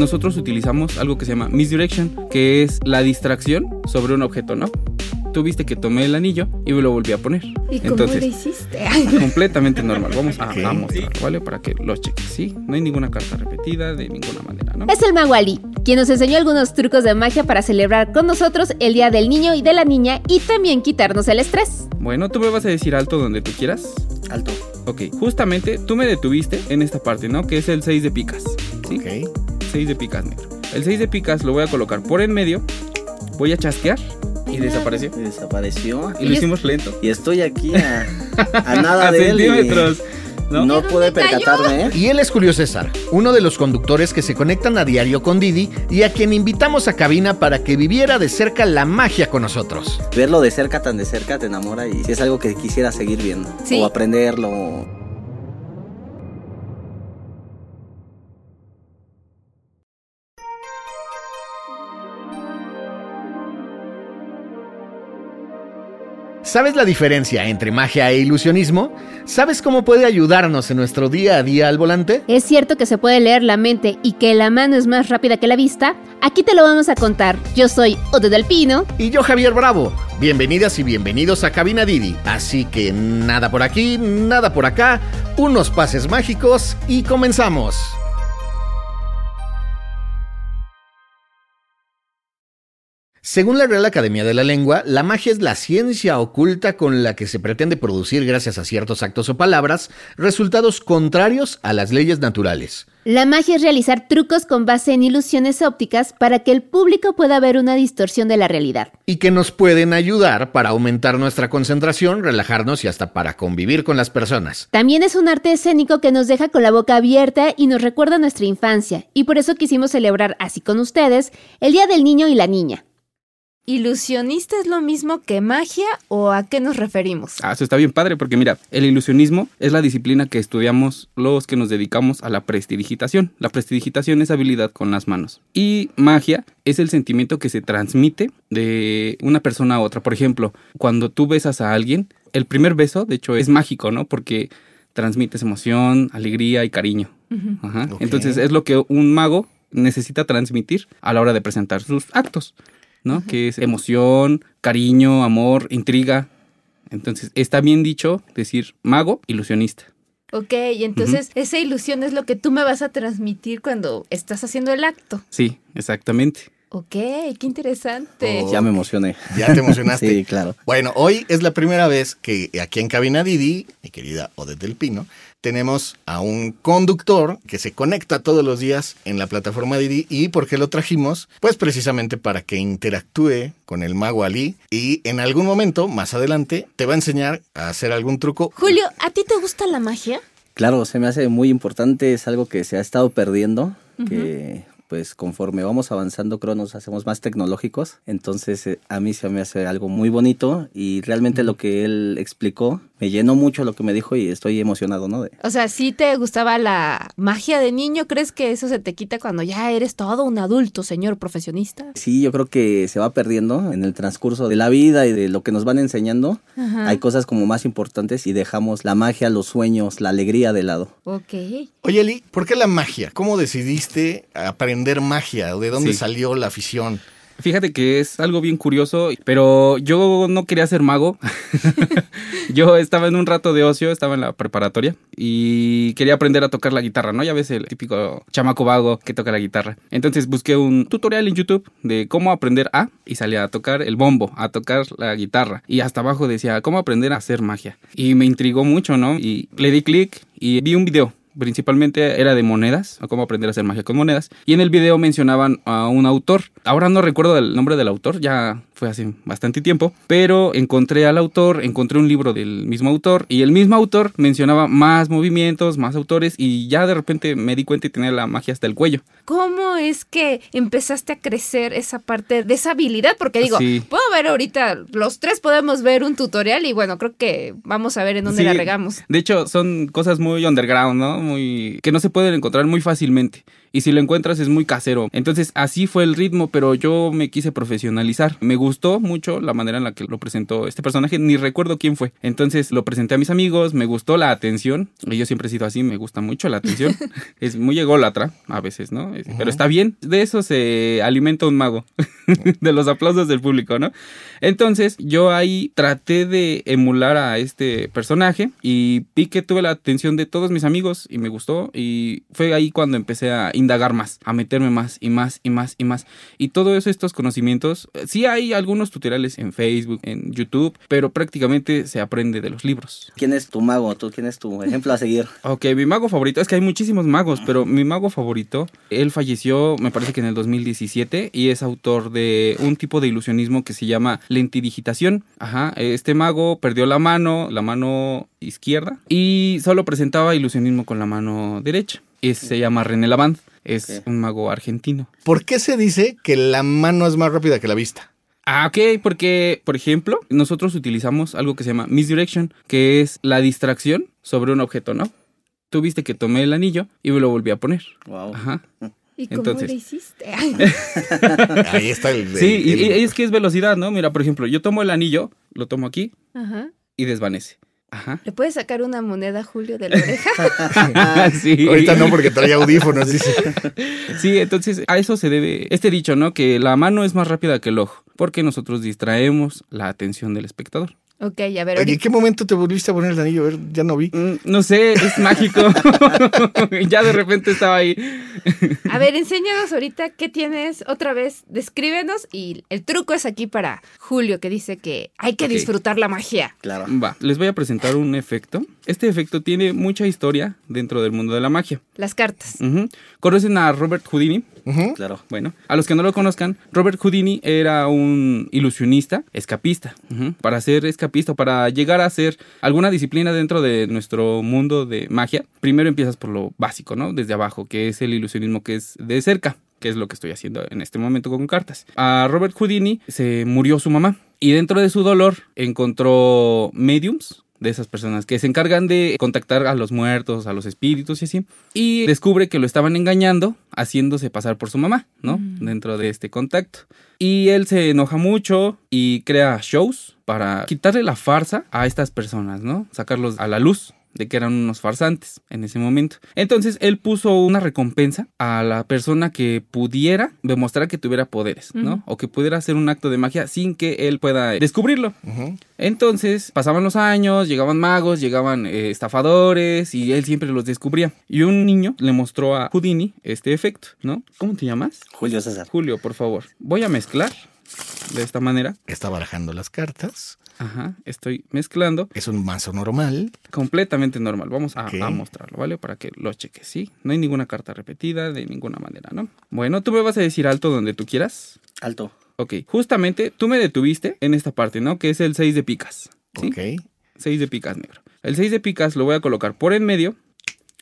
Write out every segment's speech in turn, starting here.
nosotros utilizamos algo que se llama misdirection, que es la distracción sobre un objeto, ¿no? Tú viste que tomé el anillo y me lo volví a poner. ¿Y cómo lo hiciste? completamente normal. Vamos a, a mostrar, ¿vale? Para que lo cheques, ¿sí? No hay ninguna carta repetida de ninguna manera, ¿no? Es el mago Ali, quien nos enseñó algunos trucos de magia para celebrar con nosotros el Día del Niño y de la Niña y también quitarnos el estrés. Bueno, tú me vas a decir alto donde tú quieras. Alto. Ok, justamente tú me detuviste en esta parte, ¿no? Que es el 6 de picas, ¿sí? Ok. 6 de picas negro. El 6 de picas lo voy a colocar por en medio, voy a chasquear y desapareció. Y desapareció. Y lo hicimos lento. Y estoy aquí a, a nada A de él. y centímetros, ¿no? No, pude percatarme, ¿eh? Y él es Julio César, uno de los conductores que se conectan a diario con Didi y a quien invitamos a cabina para que viviera de cerca la magia con nosotros. Verlo de cerca, tan de cerca, te enamora y si es algo que quisiera seguir viendo. Sí. O aprenderlo. ¿Sabes la diferencia entre magia e ilusionismo? ¿Sabes cómo puede ayudarnos en nuestro día a día al volante? ¿Es cierto que se puede leer la mente y que la mano es más rápida que la vista? Aquí te lo vamos a contar. Yo soy Ode del Pino. Y yo Javier Bravo. Bienvenidas y bienvenidos a Cabina Didi. Así que nada por aquí, nada por acá, unos pases mágicos y comenzamos. Según la Real Academia de la Lengua, la magia es la ciencia oculta con la que se pretende producir, gracias a ciertos actos o palabras, resultados contrarios a las leyes naturales. La magia es realizar trucos con base en ilusiones ópticas para que el público pueda ver una distorsión de la realidad. y que nos pueden ayudar para aumentar nuestra concentración, relajarnos y hasta para convivir con las personas. También es un arte escénico que nos deja con la boca abierta y nos recuerda nuestra infancia, y por eso quisimos celebrar así con ustedes el Día del Niño y la Niña. ¿Ilusionista es lo mismo que magia o a qué nos referimos? Ah, eso está bien padre porque mira, el ilusionismo es la disciplina que estudiamos los que nos dedicamos a la prestidigitación. La prestidigitación es habilidad con las manos. Y magia es el sentimiento que se transmite de una persona a otra. Por ejemplo, cuando tú besas a alguien, el primer beso, de hecho, es mágico, ¿no? Porque transmites emoción, alegría y cariño. Ajá. Entonces es lo que un mago necesita transmitir a la hora de presentar sus actos, ¿no? Que es emoción, cariño, amor, intriga. Entonces está bien dicho decir mago, ilusionista. Ok, y entonces esa ilusión es lo que tú me vas a transmitir cuando estás haciendo el acto. Sí, exactamente. Ok, qué interesante. Oh. Ya me emocioné. Ya te emocionaste. Sí, claro. Bueno, hoy es la primera vez que aquí en Cabina Didi, mi querida Odette del Pino, tenemos a un conductor que se conecta todos los días en la plataforma Didi. ¿Y por qué lo trajimos? Pues precisamente para que interactúe con el mago Ali y en algún momento, más adelante, te va a enseñar a hacer algún truco. Julio, ¿a ti te gusta la magia? Claro, se me hace muy importante, es algo que se ha estado perdiendo, que pues conforme vamos avanzando creo nos hacemos más tecnológicos, entonces eh, a mí se me hace algo muy bonito y realmente lo que él explicó me llenó mucho lo que me dijo y estoy emocionado, ¿no? De- O sea, si te gustaba la magia de niño, ¿crees que eso se te quita cuando ya eres todo un adulto, señor profesionista? Sí, yo creo que se va perdiendo en el transcurso de la vida y de lo que nos van enseñando. Ajá. Hay cosas como más importantes y dejamos la magia, los sueños, la alegría de lado. Ok. Oye, Eli, ¿por qué la magia? ¿Cómo decidiste aprender magia? ¿De dónde Sí. salió la afición? Fíjate que es algo bien curioso, pero yo no quería ser mago. yo estaba en un rato de ocio, estaba en la preparatoria y quería aprender a tocar la guitarra, ¿no? Ya ves el típico chamaco vago que toca la guitarra. Entonces busqué un tutorial en YouTube de cómo aprender a y salía a tocar el bombo, a tocar la guitarra y hasta abajo decía cómo aprender a hacer magia. Y me intrigó mucho, ¿no? Y le di clic y vi un video principalmente era de monedas, o cómo aprender a hacer magia con monedas. Y en el video mencionaban a un autor. Ahora no recuerdo el nombre del autor, ya fue hace bastante tiempo, pero encontré al autor, encontré un libro del mismo autor y el mismo autor mencionaba más movimientos, más autores y ya de repente me di cuenta y tenía la magia hasta el cuello. ¿Cómo es que empezaste a crecer esa parte de esa habilidad? Porque digo, Sí. puedo ver ahorita, los tres podemos ver un tutorial y bueno, creo que vamos a ver en dónde Sí, la regamos. De hecho, son cosas muy underground, ¿no? Muy que no se pueden encontrar muy fácilmente. Y si lo encuentras es muy casero. Entonces así fue el ritmo, pero yo me quise profesionalizar. Me gustó mucho la manera en la que lo presentó este personaje, ni recuerdo quién fue. Entonces lo presenté a mis amigos, me gustó la atención. Yo siempre he sido así, me gusta mucho la atención. es muy ególatra a veces, ¿no? Pero está bien, de eso se alimenta un mago, de los aplausos del público, ¿no? Entonces yo ahí traté de emular a este personaje y vi que tuve la atención de todos mis amigos y me gustó y fue ahí cuando empecé a indagar más, a meterme más y más y más y más. Y todos estos conocimientos, eh, sí hay algunos tutoriales en Facebook, en YouTube, pero prácticamente se aprende de los libros. ¿Quién es tu mago? ¿Tú quién es tu ejemplo a seguir? Ok, mi mago favorito, es que hay muchísimos magos, pero mi mago favorito, él falleció, me parece que en el 2017, y es autor de un tipo de ilusionismo que se llama lentidigitación. Ajá, este mago perdió la mano, la mano izquierda, y solo presentaba ilusionismo con la mano derecha. Y se llama René Lavand, es un mago argentino. ¿Por qué se dice que la mano es más rápida que la vista? Ah, ok, porque, por ejemplo, nosotros utilizamos algo que se llama misdirection, que es la distracción sobre un objeto, ¿no? Tú viste que tomé el anillo y me lo volví a poner. Wow. Ajá. ¿Y cómo Entonces. le hiciste? Ahí está el... Sí, y, el- y es que es velocidad, ¿no? Mira, por ejemplo, yo tomo el anillo, lo tomo aquí Ajá. y desvanece. Ajá. ¿Le puedes sacar una moneda, Julio, de la oreja? sí. Ahorita no, porque traía audífonos, dice. Sí, entonces a eso se debe este dicho, ¿no? Que la mano es más rápida que el ojo, porque nosotros distraemos la atención del espectador. Ok, a ver, Oye, ¿En ahorita. qué momento te volviste a poner el anillo? A ver, ya no vi. Mm, No sé, es mágico. ya de repente estaba ahí. A ver, enséñanos ahorita qué tienes otra vez. Descríbenos y el truco es aquí para Julio, que dice que hay que disfrutar la magia. Claro. Va, les voy a presentar un efecto. Este efecto tiene mucha historia dentro del mundo de la magia. Las cartas. Ujú. ¿Conocen a Robert Houdini? Claro. Bueno, a los que no lo conozcan, Robert Houdini era un ilusionista, escapista. Para ser escapista, para llegar a ser alguna disciplina dentro de nuestro mundo de magia, primero empiezas por lo básico, ¿no? Desde abajo, que es el ilusionismo que es de cerca, que es lo que estoy haciendo en este momento con cartas. A Robert Houdini se murió su mamá y dentro de su dolor encontró mediums de esas personas que se encargan de contactar a los muertos, a los espíritus y así. Y descubre que lo estaban engañando, haciéndose pasar por su mamá, ¿no? Dentro de este contacto. Y él se enoja mucho y crea shows para quitarle la farsa a estas personas, ¿no? Sacarlos a la luz de que eran unos farsantes en ese momento. Entonces él puso una recompensa a la persona que pudiera demostrar que tuviera poderes, ¿no? O que pudiera hacer un acto de magia sin que él pueda descubrirlo. Entonces pasaban los años, llegaban magos, llegaban eh, estafadores y él siempre los descubría. Y un niño le mostró a Houdini este efecto, ¿no? ¿Cómo te llamas? Julio César. Julio, por favor. Voy a mezclar de esta manera. Está barajando las cartas. Ajá, estoy mezclando Es un mazo normal. completamente normal. Vamos a, mostrarlo, ¿vale? Para que lo cheques, ¿sí? No hay ninguna carta repetida de ninguna manera, ¿no? Bueno, tú me vas a decir alto donde tú quieras. Alto. Ok, justamente tú me detuviste en esta parte, ¿no? Que es el 6 de picas. ¿sí? Ok. 6 de picas negro. El 6 de picas lo voy a colocar por en medio.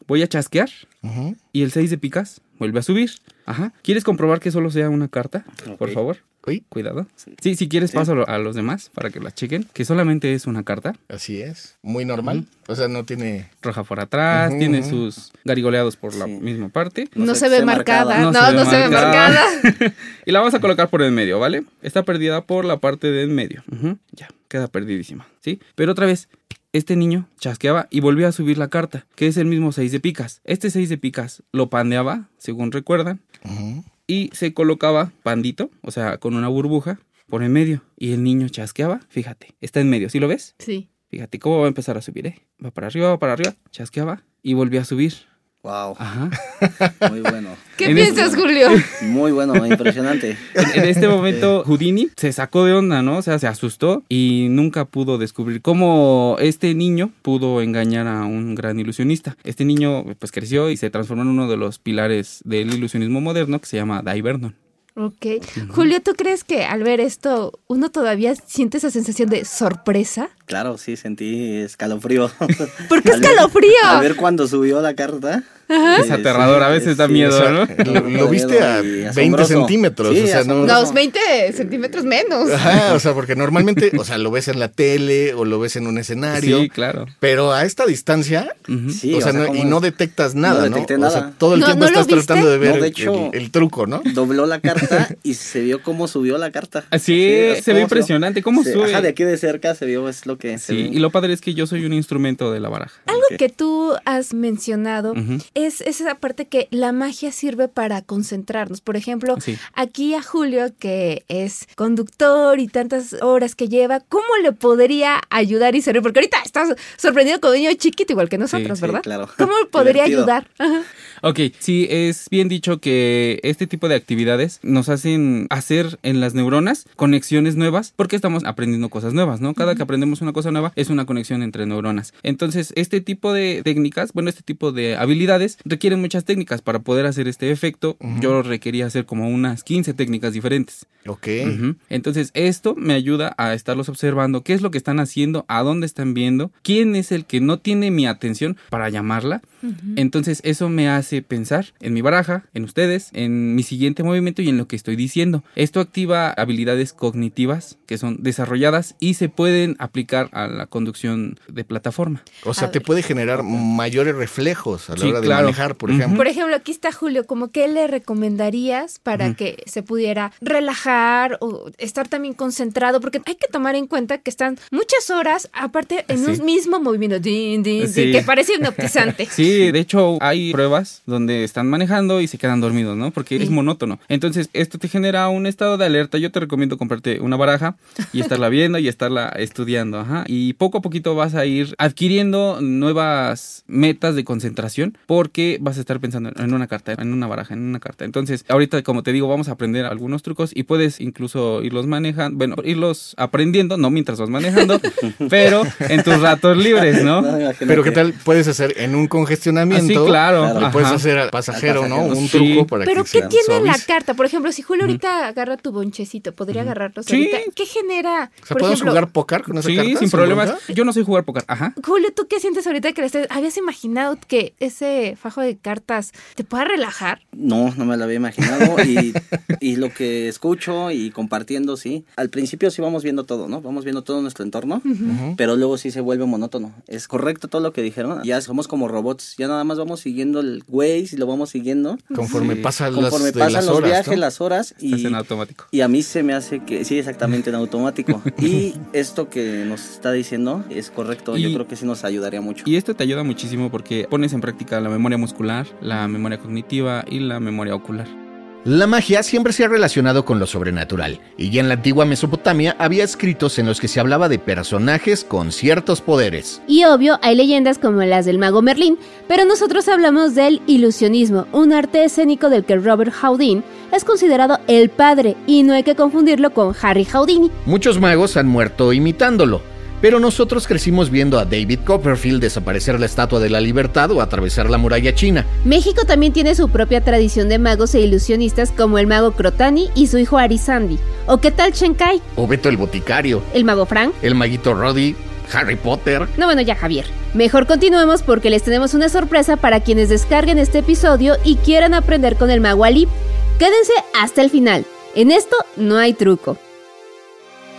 Voy a chasquear. Ujú. Y el 6 de picas vuelve a subir. Ajá. ¿Quieres comprobar que solo sea una carta? Por favor. Uy, Cuidado. Sí, si quieres Sí. paso a lo- a los demás para que la chequen. Que solamente es una carta. así es. Muy normal. O sea, no tiene. Roja por atrás. Tiene sus garigoleados por la misma parte. No, No se, se- ve marcada. marcada. No, No no, se se, ve marcada. marcada. Y la vamos a colocar por en medio, ¿vale? Está perdida por la parte de en medio. Ya, queda perdidísima, ¿sí? Pero otra vez, este niño chasqueaba y volvía a subir la carta, que es el mismo 6 de picas. Este 6 de picas lo pandeaba, según recuerdan, y se colocaba pandito, o sea, con una burbuja, por en medio. Y el niño chasqueaba, fíjate, está en medio, ¿sí lo ves? Sí. Fíjate cómo va a empezar a subir, ¿eh? Va para arriba, va para arriba, chasqueaba y volvía a subir. Wow. Ajá. Muy bueno. ¿Qué En piensas, este- Julio? Muy bueno, impresionante. En, en este momento, Houdini se sacó de onda, ¿no? O sea, se asustó y nunca pudo descubrir cómo este niño pudo engañar a un gran ilusionista. Este niño, pues, creció y se transformó en uno de los pilares del ilusionismo moderno que se llama Dai Vernon. Ok. Julio, ¿tú crees que al ver esto uno todavía siente esa sensación de sorpresa? Claro, sí, sentí escalofrío. ¿Por qué Al ver- escalofrío? A ver cuando subió la carta. Es aterrador, a veces da miedo, O sea, ¿no? lo, lo viste a Y 20 asombroso. centímetros. Sí, o sea, no. Unos 20 centímetros menos. Ajá, o sea, porque normalmente, o sea, lo ves en la tele o lo ves en un escenario. Sí, claro. Pero a esta distancia. Sí, o sea, no- y no detectas nada, ¿no? detecté O sea, nada. todo el No, tiempo ¿no estás tratando de ver No, de el- hecho- el, el truco, ¿no? dobló la carta y se vio cómo subió la carta. Sí, es se ve impresionante. ¿Cómo se- sube? Ajá, de aquí de cerca se vio, es lo que Sí, y lo padre es que yo soy un instrumento de la baraja. Algo que tú has mencionado es, es esa parte que la magia sirve para concentrarnos. Por ejemplo, Sí. aquí a Julio, que es conductor y tantas horas que lleva, ¿cómo le podría ayudar y servir? Porque ahorita estás sorprendido con un niño chiquito igual que nosotros, sí, ¿verdad? claro. ¿Cómo podría Divertido. ayudar? Ajá. Ok, sí, es bien dicho que este tipo de actividades nos hacen hacer en las neuronas conexiones nuevas porque estamos aprendiendo cosas nuevas, ¿no? Cada que aprendemos una cosa nueva es una conexión entre neuronas. Entonces, este tipo de técnicas, bueno, este tipo de habilidades requieren muchas técnicas para poder hacer este efecto. Yo requería hacer como unas 15 técnicas diferentes. Ok. Entonces, esto me ayuda a estarlos observando, qué es lo que están haciendo, a dónde están viendo, quién es el que no tiene mi atención para llamarla. Entonces, eso me hace pensar en mi baraja, en ustedes, en mi siguiente movimiento y en lo que estoy diciendo. Esto activa habilidades cognitivas que son desarrolladas y se pueden aplicar a la conducción de plataforma. O sea, A te ver. puede generar mayores reflejos a la Sí, hora de claro. manejar, por ejemplo. Por ejemplo, aquí está Julio, como qué le recomendarías para que se pudiera relajar o estar también concentrado, porque hay que tomar en cuenta que están muchas horas aparte en Sí. un mismo movimiento, din, din, din, que parece hipnotizante. Sí, de hecho hay pruebas donde están manejando y se quedan dormidos, ¿no? Porque es monótono. Entonces, esto te genera un estado de alerta. Yo te recomiendo comprarte una baraja y estarla viendo y estarla estudiando, ajá. Y poco a poquito vas a ir adquiriendo nuevas metas de concentración porque vas a estar pensando en una carta, en una baraja, en una carta. Entonces, ahorita, como te digo, vamos a aprender algunos trucos y puedes incluso irlos manejando, bueno, irlos aprendiendo, no mientras vas manejando, pero en tus ratos libres, ¿no? Pero ¿qué tal puedes hacer en un congestionamiento? Así, claro. Claro. Le puedes hacer al pasajero, Al ¿no? Un sí. truco para Pero que ¿qué se tiene la carta? Por ejemplo, si Julio ahorita agarra tu bonchecito, ¿podría agarrarlos Sí. ahorita? ¿Qué genera? O sea, por ¿podemos ejemplo, jugar póker con esa Sí, carta? sin problemas. bronca? Yo no sé jugar póker. Ajá. Julio, ¿tú qué sientes ahorita que le estés... ¿Habías imaginado que ese fajo de cartas te pueda relajar? No, no me lo había imaginado. Y, y lo que escucho y compartiendo, sí. Al principio sí vamos viendo todo, ¿no? Vamos viendo todo nuestro entorno, pero luego sí se vuelve monótono. Es correcto todo lo que dijeron. Ya somos como robots. Ya nada más vamos siguiendo el Waze y lo vamos siguiendo. Conforme Sí. pasan las, Conforme de pasan las los horas, viajes, ¿no? las horas. Estás Y, en automático. y a mí se me hace que, sí, exactamente en automático. y esto que nos está diciendo es correcto. Y- Yo creo que sí nos ayudaría mucho. Y esto te ayuda muchísimo porque pones en práctica la memoria muscular, la memoria cognitiva y la memoria ocular. La magia siempre se ha relacionado con lo sobrenatural, y ya en la antigua Mesopotamia había escritos en los que se hablaba de personajes con ciertos poderes. Y obvio, hay leyendas como las del mago Merlín, pero nosotros hablamos del ilusionismo, un arte escénico del que Robert Houdin es considerado el padre y no hay que confundirlo con Harry Houdini. Muchos magos han muerto imitándolo, pero nosotros crecimos viendo a David Copperfield desaparecer la Estatua de la Libertad o atravesar la muralla china. México también tiene su propia tradición de magos e ilusionistas como el mago Crotani y su hijo Arisandi. ¿O qué tal Shenkai? O Beto el Boticario, ¿El mago Frank? el maguito Roddy, Harry Potter. No, bueno, ya Javier. Mejor continuemos porque les tenemos una sorpresa para quienes descarguen este episodio y quieran aprender con el mago Ali. Quédense hasta el final. En esto no hay truco.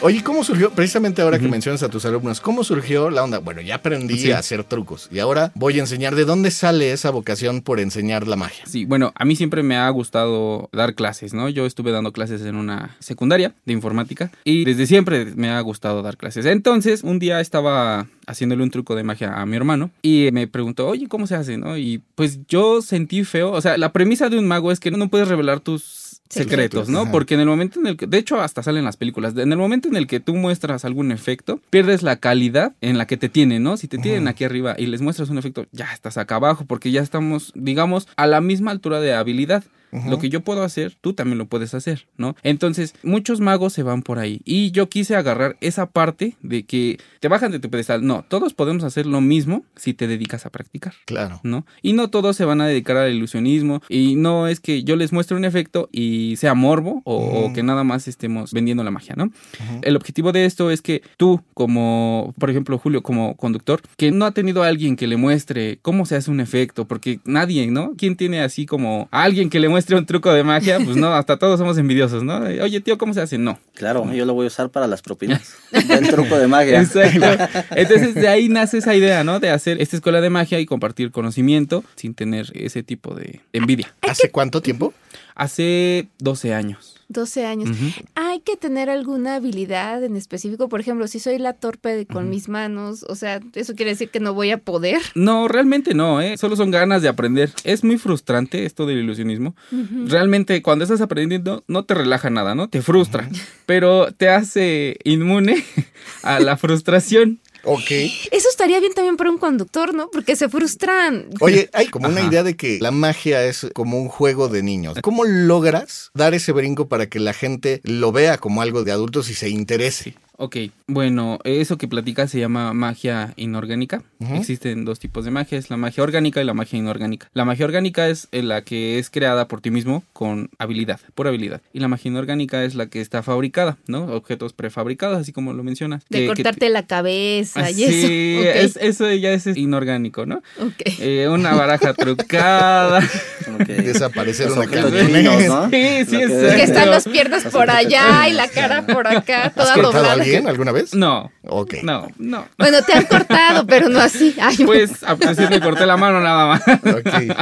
Oye, ¿cómo surgió? Precisamente ahora que mencionas a tus alumnos, ¿cómo surgió la onda? Bueno, ya aprendí Sí. a hacer trucos y ahora voy a enseñar de dónde sale esa vocación por enseñar la magia. Sí, bueno, a mí siempre me ha gustado dar clases, ¿no? Yo estuve dando clases en una secundaria de informática y desde siempre me ha gustado dar clases. Entonces, un día estaba haciéndole un truco de magia a mi hermano y me preguntó, oye, ¿cómo se hace, no? Y pues yo sentí feo, o sea, la premisa de un mago es que no puedes revelar tus secretos, ¿no? Ajá. Porque en el momento en el que, de hecho hasta salen las películas, en el momento en el que tú muestras algún efecto, pierdes la calidad en la que te tienen, ¿no? Si te tienen aquí arriba y les muestras un efecto, ya estás acá abajo porque ya estamos, digamos, a la misma altura de habilidad. Lo que yo puedo hacer, tú también lo puedes hacer, ¿no? Entonces, muchos magos se van por ahí. Y yo quise agarrar esa parte de que te bajan de tu pedestal. No, todos podemos hacer lo mismo si te dedicas a practicar. Claro. ¿no? Y no todos se van a dedicar al ilusionismo y no es que yo les muestre un efecto y sea morbo o, o que nada más estemos vendiendo la magia, ¿no? El objetivo de esto es que tú como, por ejemplo, Julio como conductor, que no ha tenido a alguien que le muestre cómo se hace un efecto, porque nadie, ¿no? ¿Quién tiene así como a alguien que le muestre un truco de magia? Pues no, hasta todos somos envidiosos, ¿no? Oye, tío, ¿cómo se hace? No. Claro, yo lo voy a usar para las propinas. Del truco de magia. Exacto. Entonces de ahí nace esa idea, ¿no? De hacer esta escuela de magia y compartir conocimiento sin tener ese tipo de envidia. ¿Hace cuánto tiempo? Hace 12 años. 12 años. Hay que tener alguna habilidad en específico. Por ejemplo, si soy la torpe de- con mis manos, o sea, eso quiere decir que no voy a poder. No, realmente no, ¿eh? Solo son ganas de aprender. Es muy frustrante esto del ilusionismo. Realmente cuando estás aprendiendo no te relaja nada, ¿no? Te frustra, pero te hace inmune a la frustración. Ok. Eso estaría bien también para un conductor, ¿no? Porque se frustran. Oye, hay como una idea de que la magia es como un juego de niños. ¿Cómo logras dar ese brinco para que la gente lo vea como algo de adultos y se interese? Ok, bueno, eso que platicas se llama magia inorgánica. Existen dos tipos de magia, es la magia orgánica y la magia inorgánica. La magia orgánica es eh, la que es creada por ti mismo con habilidad, por habilidad. Y la magia inorgánica es la que está fabricada, ¿no? Objetos prefabricados, así como lo mencionas. De Que- que- cortarte la cabeza Ah, y sí, eso. Ok, es- eso ya es inorgánico, ¿no? ok. Eh, una baraja trucada. Ok. Desaparecer. Sí, sí, que- exacto. Que están las piernas por allá y la cara por acá, ¿Has toda doblada. Alguien alguna vez? No, Ok. no, no. Bueno, te han cortado, pero no así. Ay, Pues a veces me corté la mano nada más. Ok.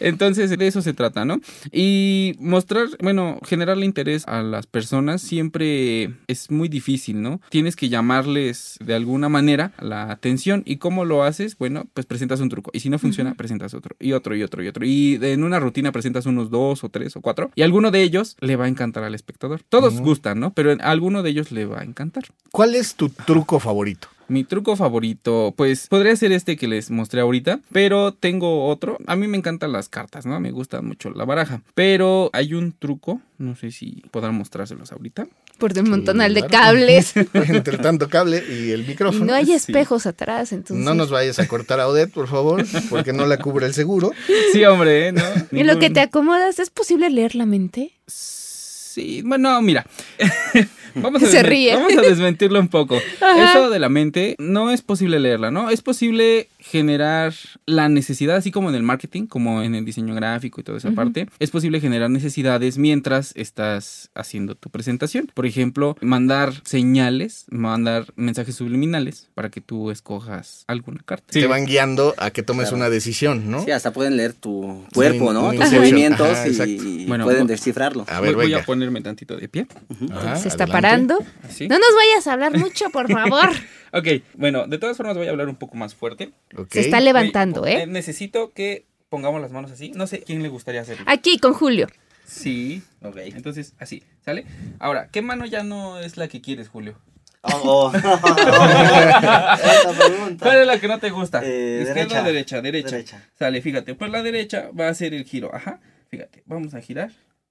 Entonces, de eso se trata, ¿no? Y mostrar, bueno, generarle interés a las personas siempre es muy difícil, ¿no? Tienes que llamarles de alguna manera la atención. ¿Y cómo lo haces? Bueno, pues presentas un truco. Y si no funciona, presentas otro. Y otro, y otro, y otro. Y en una rutina presentas unos dos o tres o cuatro. Y alguno de ellos le va a encantar al espectador. Todos gustan, ¿no? Pero alguno de ellos le va a encantar. ¿Cuál es tu truco favorito? Mi truco favorito, pues podría ser este que les mostré ahorita, pero tengo otro. A mí me encantan las cartas, ¿no? Me gusta mucho la baraja. Pero hay un truco, no sé si podrán mostrárselos ahorita. por un montonal de cables. Entre tanto cable y el Y micrófono. no hay Sí. espejos atrás, entonces. No nos vayas a cortar a Odette, por favor, porque no la cubre el seguro. Sí, hombre, ¿eh? ¿no? En lo que te acomodas, ¿es posible leer la mente? Sí, bueno, mira. Vamos a, Se ríe. vamos a desmentirlo un poco. Ajá. Eso de la mente no es posible leerla, ¿no? Es posible generar la necesidad, así como en el marketing, como en el diseño gráfico y toda esa parte. Es posible generar necesidades mientras estás haciendo tu presentación. Por ejemplo, mandar señales, mandar mensajes subliminales para que tú escojas alguna carta. Te van guiando a que tomes Claro. una decisión, ¿no? Sí, hasta pueden leer tu cuerpo, Sí, ¿no? Tus movimientos Ajá, y, exacto. y Bueno, pueden descifrarlo. A ver, voy, a ponerme tantito de pie. Ajá, Se está adelante. parando. Así. No nos vayas a hablar mucho, por favor. Ok, bueno, de todas formas voy a hablar un poco más fuerte. Se está levantando, Oye, ¿eh? Necesito que pongamos las manos así. No sé quién le gustaría hacerlo. Aquí con Julio. Sí. Ok. Entonces, así, ¿sale? Ahora, ¿qué mano ya no es la que quieres, Julio? Oh, oh. Esa pregunta. ¿Cuál es la que no te gusta? Eh, ¿Izquierda derecha. o derecha? Derecha. Derecha. Sale, fíjate. Pues la derecha va a ser el giro. Ajá. Fíjate, vamos a girar.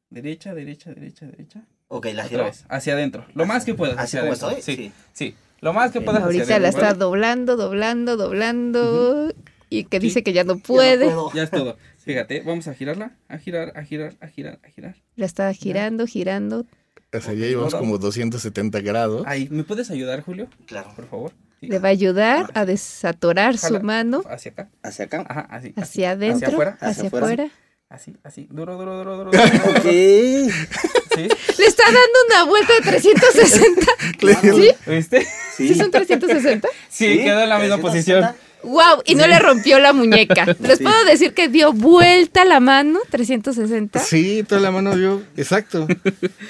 Derecha, derecha, derecha, derecha. Ok, la Otra giro. vez. Hacia adentro. Lo más que puedas. ¿Así hacia como adentro. estoy? Sí. Sí. Sí. Lo más que puedas. hacia Ahorita la está doblando, doblando, doblando. Y que Sí. dice que ya no Ya no puede. Ya es todo. Fíjate, vamos a girarla. A girar, a girar, a girar, a girar. La está girando, girando. O sea, ya llevamos como 270 grados. Ahí, ¿me puedes ayudar, Julio? Claro. Por favor. Sí. Le va a ayudar a desatorar su mano Hacia acá. Hacia acá. Ajá, así. así. hacia adentro, Hacia afuera. hacia Hacia afuera. afuera. Así, así. Duro, duro, duro, duro. duro. Ok. ¿Sí? Le está dando una vuelta de 360. ¿Sí? ¿Viste? ¿Sí son 360? Sí, quedó en la misma 360. posición. ¡Wow! Y no le rompió la muñeca. Les Sí. puedo decir que dio vuelta la mano 360. Sí, toda la mano dio. Exacto.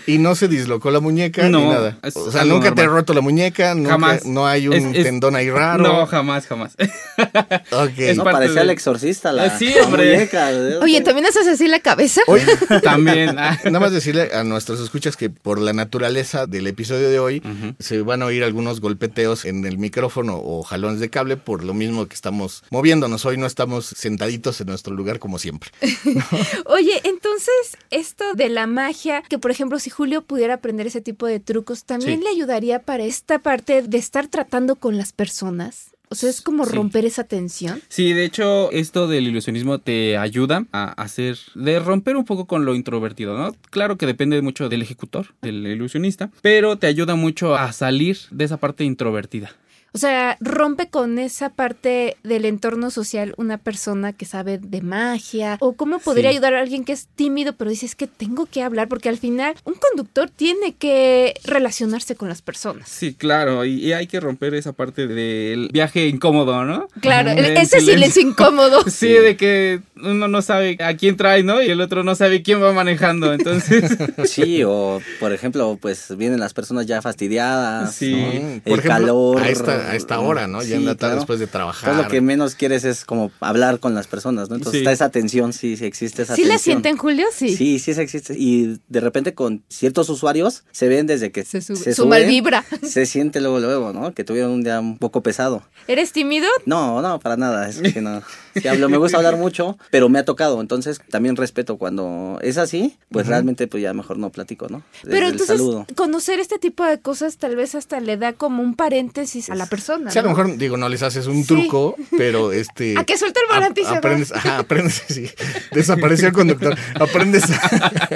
Y no se dislocó la muñeca No, ni nada. O sea, nunca te he roto la muñeca, nunca, Jamás. no hay un Es- es- tendón ahí raro. No, jamás, jamás. Ok. Es No, parecía el exorcista, la, sí, la hombre. muñeca. Oye, ¿también haces así la cabeza? Oye, También. ah. nada más decirle a nuestros escuchas que por la naturaleza del episodio de hoy se van a oír algunos golpeteos en el micrófono o jalones de cable por lo mismo modo que estamos moviéndonos. Hoy no estamos sentaditos en nuestro lugar como siempre. Oye, entonces, esto de la magia, que por ejemplo, si Julio pudiera aprender ese tipo de trucos, ¿también Sí. le ayudaría para esta parte de estar tratando con las personas? O sea, es como Sí. romper esa tensión. Sí, de hecho, esto del ilusionismo te ayuda a hacer, de romper un poco con lo introvertido, ¿no? Claro que depende mucho del ejecutor, del ilusionista, pero te ayuda mucho a salir de esa parte introvertida. O sea, rompe con esa parte del entorno social una persona que sabe de magia. O cómo podría Sí. ayudar a alguien que es tímido, pero dice es que tengo que hablar, porque al final un conductor tiene que relacionarse con las personas. Sí, claro, y, y hay que romper esa parte del viaje incómodo, ¿no? Claro. En ese silencio incómodo. Sí, de que uno no sabe a quién trae, ¿no? Y el otro no sabe quién va manejando, entonces... Sí, o por ejemplo, pues vienen las personas ya fastidiadas, Sí. ¿no? El Por ejemplo, calor. a esta, a esta hora, ¿no? Ya Sí, en la tarde claro. después de trabajar. Todo lo que menos quieres es como hablar con las personas, ¿no? Entonces Sí. está esa tensión, sí, sí existe esa ¿Sí la tensión. sienten, Julio? Sí. Sí, sí, existe. Y de repente con ciertos usuarios se ven desde que Se sube- se su suben, mal vibra. Se siente luego, luego, ¿no? Que tuvieron un día un poco pesado. ¿Eres tímido? No, no, para nada. Es que no. Sí hablo, me gusta hablar mucho, pero me ha tocado. Entonces también respeto cuando es así, pues realmente pues ya mejor no platico, ¿no? Desde Pero entonces, saludo. conocer este tipo de cosas tal vez hasta le da como un paréntesis a la persona. Sí, a lo mejor, digo, no les haces un Sí. truco, pero este... A que suelta el volante y se va. aprendes, ajá, aprendes, sí. Desapareció el conductor. Aprendes,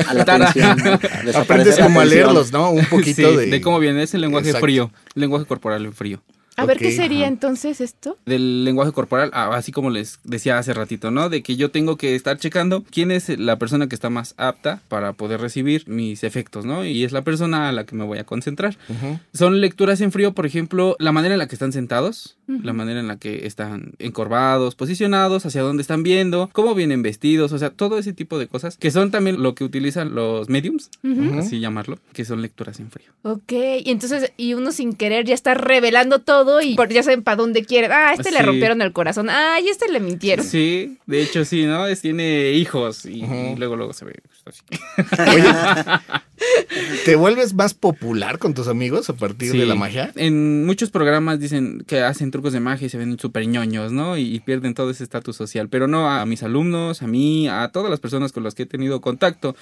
A la aprendes como a leerlos, ¿no? Un poquito Sí, de... de cómo viene, es el lenguaje Exacto. frío, lenguaje corporal frío. A ver, ¿qué sería ajá. entonces esto? del lenguaje corporal, ah, así como les decía hace ratito, ¿no? De que yo tengo que estar checando quién es la persona que está más apta para poder recibir mis efectos, ¿no? Y es la persona a la que me voy a concentrar. Son lecturas en frío, por ejemplo, la manera en la que están sentados, la manera en la que están encorvados, posicionados, hacia dónde están viendo, cómo vienen vestidos, o sea, todo ese tipo de cosas que son también lo que utilizan los mediums, así llamarlo, que son lecturas en frío. Ok, y entonces, y uno sin querer ya está revelando todo y por- ya saben para dónde quiere. Ah, a este le rompieron el corazón. Ah, y a este le mintieron. Sí, de hecho sí, ¿no? Es, tiene hijos y, luego luego se ve así. Oye, ¿te vuelves más popular con tus amigos a partir de la magia? En muchos programas dicen que hacen trucos de magia y se ven súper ñoños, ¿no? Y, y pierden todo ese estatus social. Pero no a mis alumnos, a mí, a todas las personas con las que he tenido contacto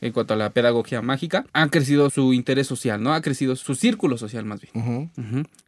en cuanto a la pedagogía mágica, ha crecido su interés social, ¿no? Ha crecido su círculo social más bien.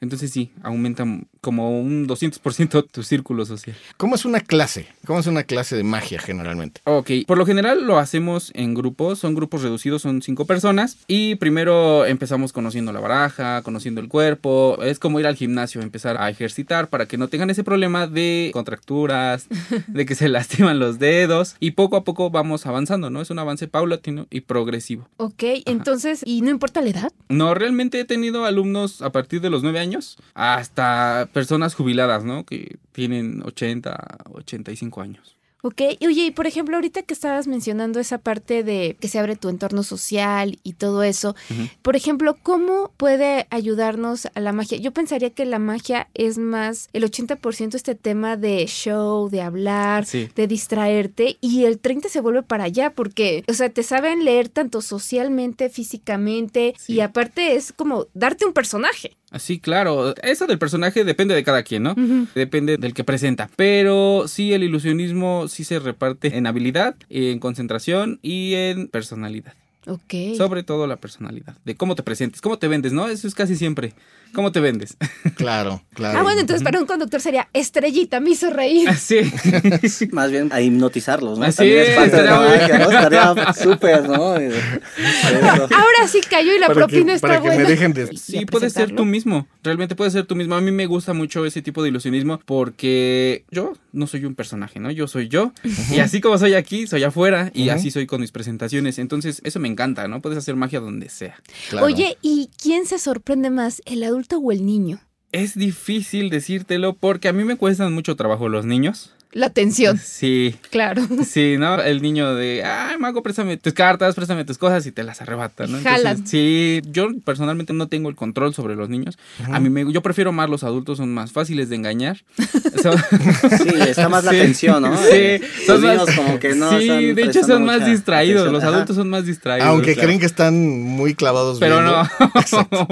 Entonces sí, aumenta como un 200% tu círculo social. ¿Cómo es una clase? ¿Cómo es una clase de magia generalmente? Ok, por lo general lo hacemos en grupos, son grupos reducidos, son cinco personas y primero empezamos conociendo la baraja, conociendo el cuerpo, es como ir al gimnasio, empezar a ejercitar para que no tengan ese problema de contracturas, de que se lastiman los dedos y poco a poco vamos avanzando, ¿no? Es un avance paulatino y progresivo. Ok, entonces, ¿y no importa la edad? No, realmente he tenido alumnos a partir de los nueve años hasta personas jubiladas, ¿no? Que tienen 80, 85 años. Ok, y oye, y por ejemplo, ahorita que estabas mencionando esa parte de que se abre tu entorno social y todo eso, por ejemplo, ¿cómo puede ayudarnos a la magia? Yo pensaría que la magia es más el 80% este tema de show, de hablar, Sí. de distraerte, y el 30 se vuelve para allá, porque, o sea, te saben leer tanto socialmente, físicamente, Sí. y aparte es como darte un personaje. Sí, claro. Eso del personaje depende de cada quien, ¿no? Depende del que presenta. Pero sí, el ilusionismo sí se reparte en habilidad, en concentración y en personalidad. Ok. Sobre todo la personalidad. De cómo te presentes, cómo te vendes, ¿no? Eso es casi siempre. ¿Cómo te vendes? Claro, claro. Ah, bueno, entonces para un conductor sería estrellita, me hizo reír. Así. Más bien a hipnotizarlos, ¿no? Así También es es, parte de la magia, ¿no? Estaría súper, ¿no? Ahora sí cayó y la para que, propina está para que buena. me dejen de... Sí, puedes ser tú mismo. Realmente puedes ser tú mismo. A mí me gusta mucho ese tipo de ilusionismo porque yo no soy un personaje, ¿no? Yo soy yo. Y así como soy aquí, soy afuera. Y así soy con mis presentaciones. Entonces, eso me encanta, ¿no? Puedes hacer magia donde sea. Claro. Oye, ¿y quién se sorprende más, el adulto o el niño? Es difícil decírtelo porque a mí me cuestan mucho trabajo los niños. La atención, Sí, claro. sí, ¿no? El niño de, ay, mago, préstame tus cartas, préstame tus cosas y te las arrebata, ¿no? Jalan. sí, yo personalmente no tengo el control sobre los niños. A mí me, yo prefiero más los adultos, son más fáciles de engañar. Son- Sí, está más la Sí, atención, ¿no? Sí, Los son niños más, como que no Sí, de hecho son más distraídos, atención. los Ajá. adultos son más distraídos. Aunque claro. creen que están muy clavados Pero viendo.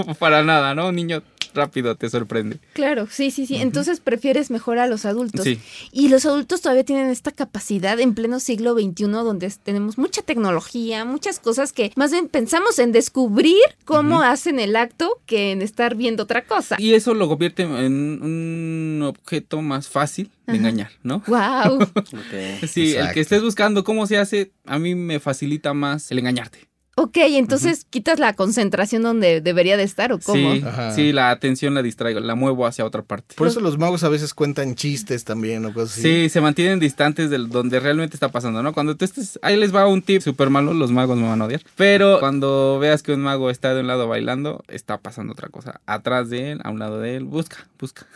no, para nada, ¿no? Un niño rápido te sorprende. Claro, sí, sí, sí. Entonces prefieres mejor a los adultos. Sí. Y los adultos todavía tienen esta capacidad en pleno siglo XXI donde tenemos mucha tecnología, muchas cosas que más bien pensamos en descubrir cómo hacen el acto que en estar viendo otra cosa. Y eso lo convierte en un objeto más fácil de engañar, ¿no? ¡Wow! Sí, el que estés buscando cómo se hace, a mí me facilita más el engañarte. Ok, entonces quitas la concentración donde debería de estar o cómo. Sí, Ajá. sí, la atención la distraigo, la muevo hacia otra parte. Por eso los magos a veces cuentan chistes también o cosas así. Sí, se mantienen distantes de donde realmente está pasando, ¿no? Cuando tú estés, ahí les va un tip súper malo, los magos me van a odiar. Pero cuando veas que un mago está de un lado bailando, está pasando otra cosa. Atrás de él, a un lado de él, busca, busca.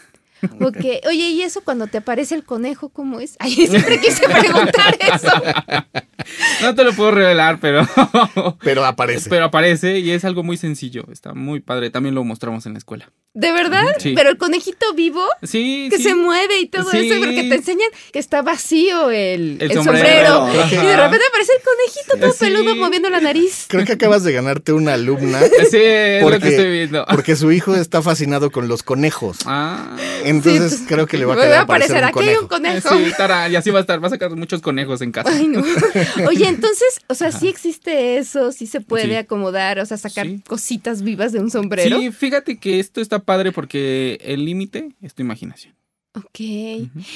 Ok, oye, ¿y eso cuando te aparece el conejo, cómo es? Ay, siempre quise preguntar eso. No te lo puedo revelar, pero, Pero aparece. pero aparece y es algo muy sencillo. Está muy padre. También lo mostramos en la escuela. ¿De verdad? Sí. Pero el conejito vivo Sí, que sí. se mueve y todo Sí. eso, porque te enseñan que está vacío el, El el sombrero. Y de repente aparece el conejito todo Sí. peludo moviendo la nariz. Creo que acabas de ganarte una alumna Sí, es lo que estoy viendo. porque su hijo está fascinado con los conejos. Ah. Entonces Sí, creo que le va a me querer va a aparecer, aquí hay un conejo. conejo. Sí, tara, y así va a estar. Va a sacar muchos conejos en casa. Ay, no. Oye, entonces, o sea, sí existe eso, sí se puede Sí. acomodar, o sea, sacar Sí. cositas vivas de un sombrero. Sí, fíjate que esto está padre porque el límite es tu imaginación. Ok.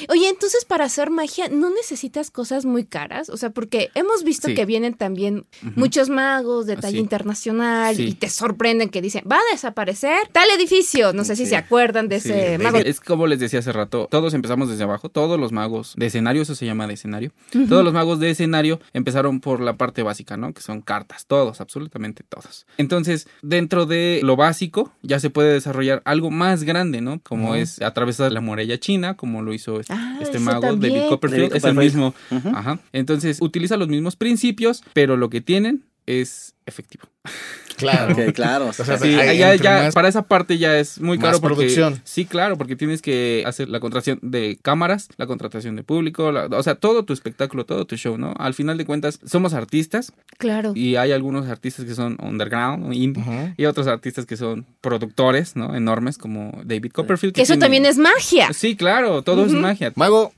Oye, entonces para hacer magia no necesitas cosas muy caras, o sea, porque hemos visto Sí. que vienen también muchos magos de talla Sí. internacional Sí. y te sorprenden que dicen, va a desaparecer tal edificio. No sé si se acuerdan de ese es- mago. Es como les decía hace rato, todos empezamos desde abajo, todos los magos de escenario, eso se llama de escenario. Todos los magos de escenario empezaron por la parte básica, ¿no? Que son cartas, todos, absolutamente todos. Entonces, dentro de lo básico, ya se puede desarrollar algo más grande, ¿no? Como es atravesar la muralla china, como lo hizo este, Ah, este mago, también. David Copperfield, David es el mismo. Ajá. Entonces, utiliza los mismos principios, pero lo que tienen es efectivo. Claro. Claro. O sea, Sí, hay- ya, entre ya, más- para esa parte ya es muy más caro porque producción. sí, claro, porque tienes que hacer la contratación de cámaras, la contratación de público, la- o sea, todo tu espectáculo, todo tu show, ¿no? Al final de cuentas somos artistas Claro. y hay algunos artistas que son underground, indie, y otros artistas que son productores, ¿no? Enormes como David Copperfield. Que eso tiene- también es magia. Sí, claro, todo es magia. Mago,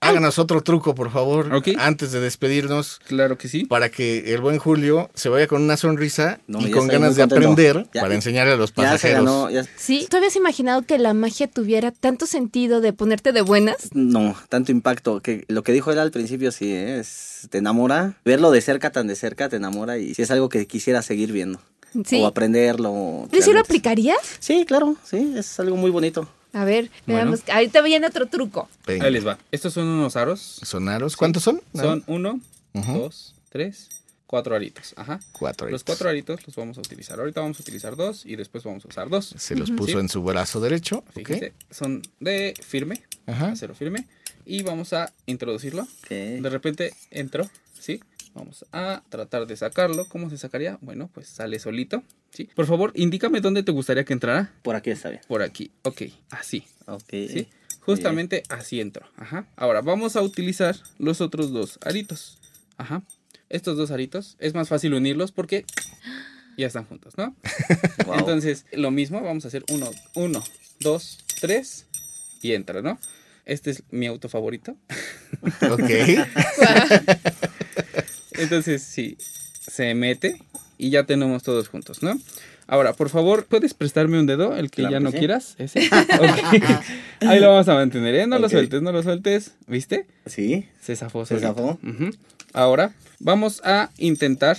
háganos otro truco, por favor, antes de despedirnos, Claro que sí. para que el buen Julio se vaya con una sonrisa No, y con ganas de aprender Ya- para enseñarle a los pasajeros. ganó. ya- Sí. ¿Tú habías imaginado que la magia tuviera tanto sentido de ponerte de buenas? No, tanto impacto. que Lo que dijo él al principio sí, ¿eh? es, te enamora. Verlo de cerca, tan de cerca, te enamora y sí es algo que quisiera seguir viendo. Sí. O aprenderlo. ¿Y si lo aplicarías? Sí, claro, sí, es algo muy bonito. A ver, Bueno. veamos. Ahorita viene otro truco. Venga. Ahí les va. Estos son unos aros. Sonaros. ¿Cuántos son? Son uno, dos, tres, cuatro aritos. Ajá. Cuatro. Los aritos. cuatro aritos los vamos a utilizar. Ahorita vamos a utilizar dos y después vamos a usar dos. Se los puso Sí. en su brazo derecho. Fíjense, son de firme, Ajá. acero firme. Y vamos a introducirlo. De repente entró, ¿sí? Vamos a tratar de sacarlo. ¿Cómo se sacaría? Bueno, pues sale solito, ¿sí? Por favor, indícame dónde te gustaría que entrara. Por aquí está bien. Por aquí, ok, así, Ok. ¿sí? Justamente así entró, ajá. Ahora, vamos a utilizar los otros dos aritos, ajá. Estos dos aritos, es más fácil unirlos porque ya están juntos, ¿no? Wow. Entonces, lo mismo, vamos a hacer uno, uno, dos, tres y entra, ¿no? Este es mi auto favorito. Ok. Entonces, sí, se mete y ya tenemos todos juntos, ¿no? Ahora, por favor, ¿puedes prestarme un dedo? El que Claro ya no sí. quieras. Ese. Ahí lo vamos a mantener, ¿eh? No lo sueltes, no lo sueltes. ¿Viste? Sí. Se zafó. Se zafó. Ujú. Ahora, vamos a intentar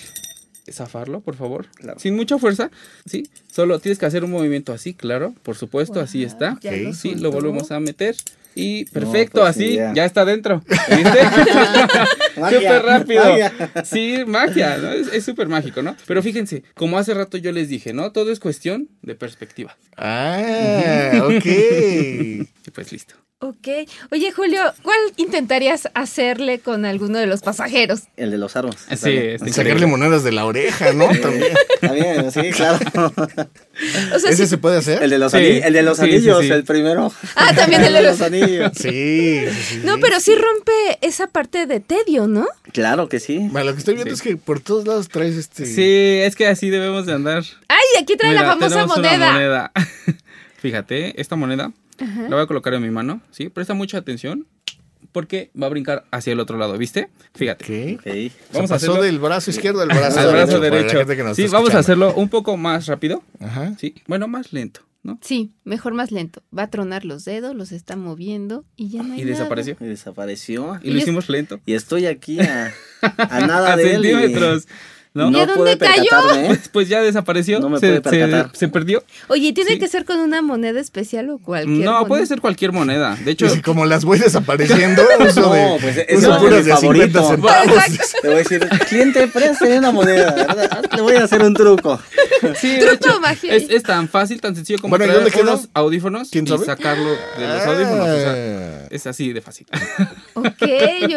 zafarlo, por favor. Claro. Sin mucha fuerza, ¿sí? Solo tienes que hacer un movimiento así, claro. Por supuesto, así está. Lo Sí, lo volvemos a meter. Y perfecto, pues, así, ni idea. ya está dentro. ¿Viste? Magia, Súper rápido. magia. Sí, magia, ¿no? Es es súper mágico, ¿no? Pero fíjense, como hace rato yo les dije, ¿no? Todo es cuestión de perspectiva. Ah, ok. Y pues listo. Ok. Oye, Julio, ¿cuál intentarías hacerle con alguno de los pasajeros? El de los aros. Sí, Está bien. está Sacarle monedas de la oreja, ¿no? También. Está bien, sí, claro. O sea, ¿Ese sí- se puede hacer? El de los, Sí, ani- el de los sí, anillos, sí. el primero. Ah, también el de los- anillos. Sí, sí, sí. No, pero sí rompe esa parte de tedio, ¿no? Claro que sí. Bueno, lo que estoy viendo Sí. es que por todos lados traes este. Sí, es que así debemos de andar. Ay, aquí trae la famosa moneda. Fíjate, esta moneda la voy a colocar en mi mano, ¿sí? Presta mucha atención porque va a brincar hacia el otro lado, ¿viste? Fíjate. ¿Qué? Ok. Vamos Vamos a a pasó hacerlo del brazo izquierdo al brazo al derecho. brazo para la derecho. gente que nos Sí, vamos a hacerlo un poco más rápido, Ajá. ¿sí? Bueno, más lento, ¿no? Sí, mejor más lento. Va a tronar los dedos, los está moviendo y ya no hay Y nada. desapareció. Y desapareció. Y lo Y es- hicimos lento. Y estoy aquí a, a nada a de él. y centímetros. ¿No? ¿Y a No dónde pude cayó? ¿eh? Pues, pues ya desapareció. No me se, pude se- percatar. se perdió. Oye, ¿tiene Sí. que ser con una moneda especial o cualquier No, puede ser cualquier moneda. De hecho, Y como las voy desapareciendo, uso No, de, pues, uso ese es puras de 50 favorito. centavos. Te voy a decir, cliente, préstame una moneda. ¿verdad? Le voy a hacer un truco. sí, de Truco hecho, magia. es, es tan fácil, tan sencillo como Bueno, unos audífonos ¿Quién y sacarlo de los audífonos. o sea, Ah. es así de fácil. Ok,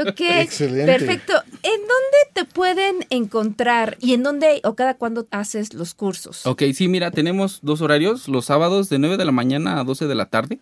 ok. Excelente. Perfecto. ¿En dónde te pueden encontrar y en dónde o cada cuándo haces los cursos? Ok, sí, mira, tenemos dos horarios, los sábados de 9 de la mañana a 12 de la tarde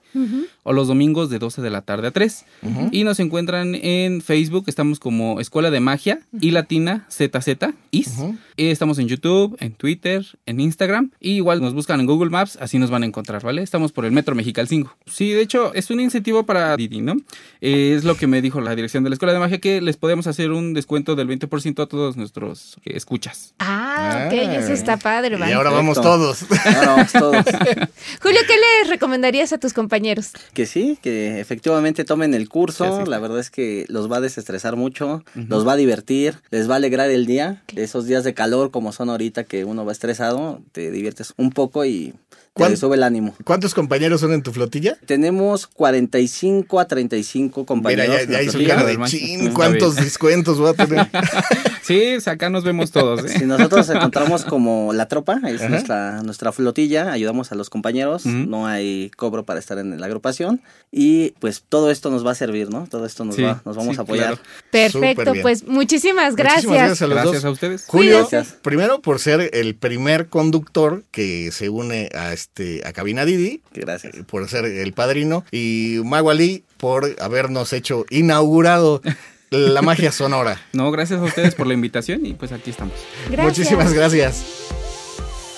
o los domingos de 12 de la tarde a 3. Y nos encuentran en Facebook, estamos como Escuela de Magia y Latina ZZ IS. Y estamos en YouTube, en Twitter, en Instagram. Y igual nos buscan en Google Maps, así nos van a encontrar, ¿vale? Estamos por el Metro Mexical 5. Sí, de hecho, es un incentivo para Didi, ¿no? Eh, es lo que me dijo la dirección de la Escuela de Magia, que les podemos hacer un descuento del 20% a todos nuestros eh, escuchas. Ah, ok, Ah. eso está padre, Y ahora vamos todos. Ahora vamos todos. Julio, ¿qué les recomendarías a tus compañeros? Que sí, que efectivamente tomen el curso. La verdad es que los va a desestresar mucho, los va a divertir, les va a alegrar el día. De esos días de calor como son ahorita que uno va estresado, te diviertes un poco y ¿Cuán- te sube el ánimo. ¿Cuántos compañeros son en tu flotilla? Tenemos 45 a 35 Mira, compañeros. ya, en ya la hizo cara de chin. ¿cuántos descuentos voy a tener? Sí, acá nos vemos todos, ¿eh? Si nosotros encontramos como la tropa, es Ajá. nuestra, nuestra flotilla, ayudamos a los compañeros, no hay cobro para estar en la agrupación y pues todo esto nos va a servir, ¿no? Todo esto nos, Sí, va, nos vamos sí, a apoyar. claro. Perfecto, pues muchísimas gracias. Muchísimas gracias a los Gracias dos. a ustedes. Julio, primero por ser el primer conductor que se une a este a Cabina Didi, Gracias. eh, por ser el padrino, y Mago Ali por habernos hecho inaugurado la magia sonora. No, gracias a ustedes por la invitación y pues aquí estamos. Gracias. Muchísimas gracias.